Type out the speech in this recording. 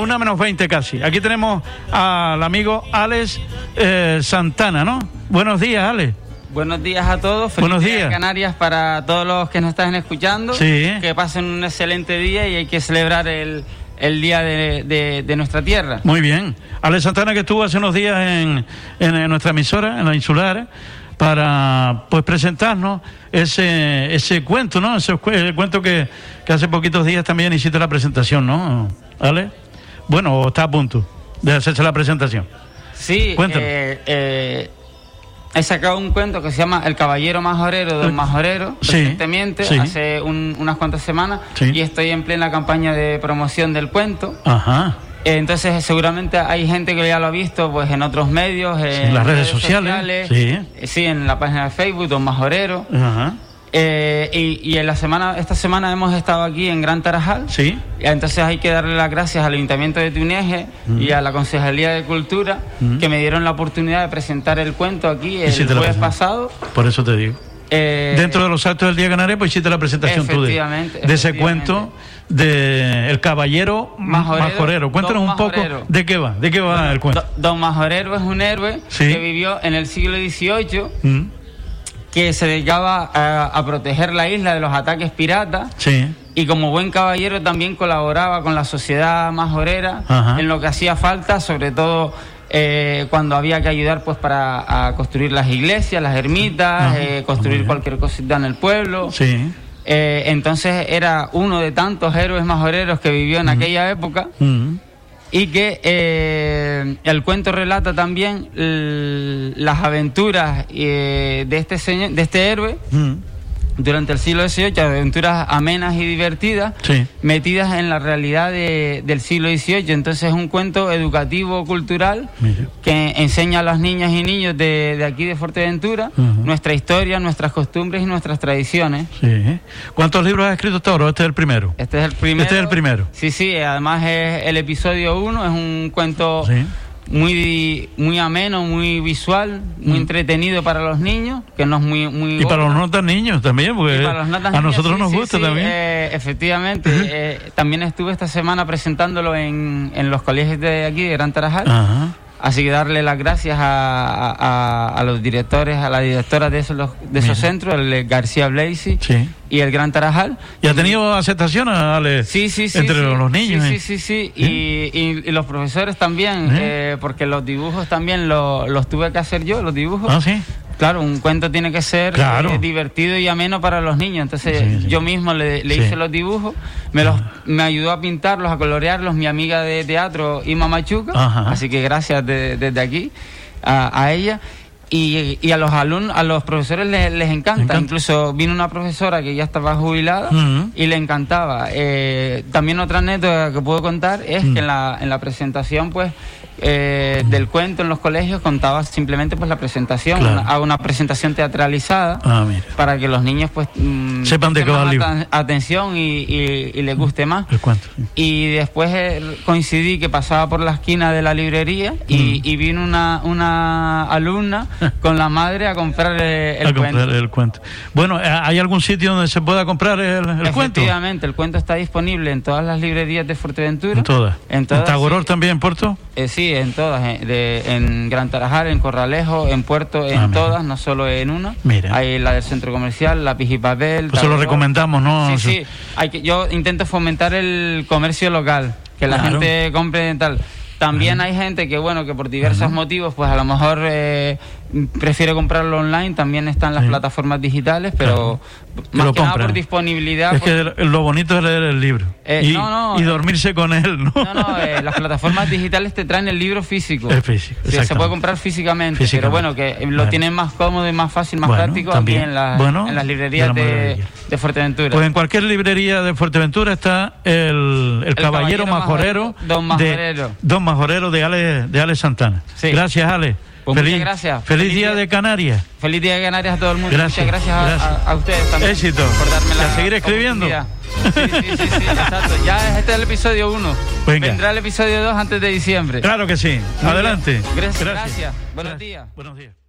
una menos 20 casi. Aquí tenemos al amigo Alex eh, Santana, ¿no? Buenos días, Alex. Buenos días a todos. Feliz Buenos días. Canarias para todos los que nos están escuchando. Sí. Que pasen un excelente día y hay que celebrar el, el día de, de- de nuestra tierra. Muy bien. Alex Santana que estuvo hace unos días en, en, en nuestra emisora, en la insular, para pues presentarnos ese, ese cuento, ¿no? Ese el cuento que, que hace poquitos días también hiciste la presentación, ¿no? ¿Ale? Bueno, está a punto de hacerse la presentación. Sí, eh, eh, he sacado un cuento que se llama El Caballero Majorero, Don Majorero, Sí, recientemente, sí. hace un- unas cuantas semanas, Sí. y estoy en plena campaña de promoción del cuento. Ajá. Eh, Entonces, seguramente hay gente que ya lo ha visto pues en otros medios, en las redes sociales, sí. eh, sí, en la página de Facebook, Don Majorero. Ajá. Eh, y, y en la semana, esta semana hemos estado aquí en Gran Tarajal. Sí. Entonces hay que darle las gracias al Ayuntamiento de Tuneje y a la Concejalía de Cultura Mm. que me dieron la oportunidad de presentar el cuento aquí el jueves pasado. Por eso te digo. Eh, Dentro de los actos del Día Canario, pues hiciste la presentación tú de, de ese cuento de El Caballero Majorero, Majorero. Cuéntanos un poco Majorero. de qué va, de qué va el cuento. Do- Don Majorero es un héroe Sí. que vivió en el siglo XVIII, Mm, que se dedicaba a, a proteger la isla de los ataques piratas. Sí. Y como buen caballero también colaboraba con la sociedad majorera Ajá. en lo que hacía falta, sobre todo eh, cuando había que ayudar pues para a construir las iglesias, las ermitas, eh, construir cualquier cosita en el pueblo. Sí. Eh, entonces era uno de tantos héroes majoreros que vivió en aquella época y que eh, el cuento relata también las aventuras eh, de este señor, de este héroe mm, durante el siglo XVIII, aventuras amenas y divertidas, Sí. metidas en la realidad de- del siglo XVIII. Entonces es un cuento educativo, cultural, Mira. que enseña a las niñas y niños de, de aquí de Fuerteventura nuestra historia, nuestras costumbres y nuestras tradiciones. Sí. ¿Cuántos libros has escrito ahora? Este es el primero. Este es el primero. Este es el primero. Sí, sí, además es el episodio 1, es un cuento Sí. Muy, muy ameno, muy visual, muy entretenido para los niños, que no es muy... muy Mm. Y para los no tan niños también, porque Y para los notas a nosotros nos sí, gusta sí, también. eh, efectivamente. eh, también estuve esta semana presentándolo en, en los colegios de aquí, de Gran Tarajal. Ajá. Así que darle las gracias a, a- a los directores, a la directora de esos, los- de esos Mira. centros, el de García Blaisi Sí. y el Gran Tarajal. ¿Y ha tenido aceptación, Ale? Sí, sí, sí. Entre sí. los niños. Sí, eh? sí, sí. sí. Y, y- y los profesores también, ¿Eh? eh, porque los dibujos también lo- los tuve que hacer yo, los dibujos. Ah, sí. Claro, un cuento tiene que ser Claro. eh, divertido y ameno para los niños. Entonces Sí, sí. yo mismo le, le Sí. hice los dibujos, me, los, me ayudó a pintarlos, a colorearlos mi amiga de teatro, Ima Machuca. Ajá. Así que gracias de- desde aquí a, a ella. Y, y a los alumnos, a los profesores les, les encanta. encanta. Incluso vino una profesora que ya estaba jubilada y le encantaba. Eh, también otra anécdota que puedo contar es Mm. que en la, en la presentación, pues, eh, del cuento en los colegios contaba simplemente pues la presentación, Claro. una- hago una presentación teatralizada Ah, para que los niños pues mm, Sepan de qué va atención y, y- y les guste más. El cuento. Y después eh, coincidí que pasaba por la esquina de la librería y, Mm. y vino una, una alumna con la madre a comprar eh, el a comprar cuento. el cuento. Bueno, ¿eh, ¿hay algún sitio donde se pueda comprar el, el cuento? Efectivamente, el cuento está disponible en todas las librerías de Fuerteventura. En todas. En todas. Tagoror sí. también, Puerto? Eh, sí, en todas. de- en Gran Tarajal, en Corralejo, en Puerto, en Ah, todas, no solo en una. Mira. Hay la del centro comercial, la Pijipapel. Pues se lo recomendamos, ¿no? Sí, sí. Hay que, yo intento fomentar el comercio local, que la Claro. gente compre tal. También hay gente que, bueno, que por diversos motivos, pues a lo mejor eh, prefiere comprarlo online. También están las Sí. plataformas digitales, pero más lo que nada por disponibilidad. Es que lo bonito es leer el libro. Eh, y, no, no, y eh, dormirse con él, ¿no? No, no, eh, las plataformas digitales te traen el libro físico. El físico, Sí, se puede comprar físicamente, Físicamente. pero bueno, que lo Bueno. tienen más cómodo y más fácil, más Bueno, práctico también. aquí en, la- Bueno, en las librerías de, de Fuerteventura. Pues en cualquier librería de Fuerteventura está el, el, caballero, Caballero majorero, Don Majorero. de Don Majorero de Ale, de Ale Santana. Sí. Gracias, Ale. Pues feliz, muchas gracias. Feliz, Feliz día día. de Canarias. Feliz día de Canarias a todo el mundo. Gracias, Muchas gracias, a- gracias. A, a ustedes también. Éxito. Por darme la a seguir escribiendo. Sí, sí, sí, sí, exacto. Ya este es el episodio 1. Venga. Vendrá el episodio 2 antes de diciembre. Claro que sí. Adelante. Gracias. gracias. Buenos días. Buenos días.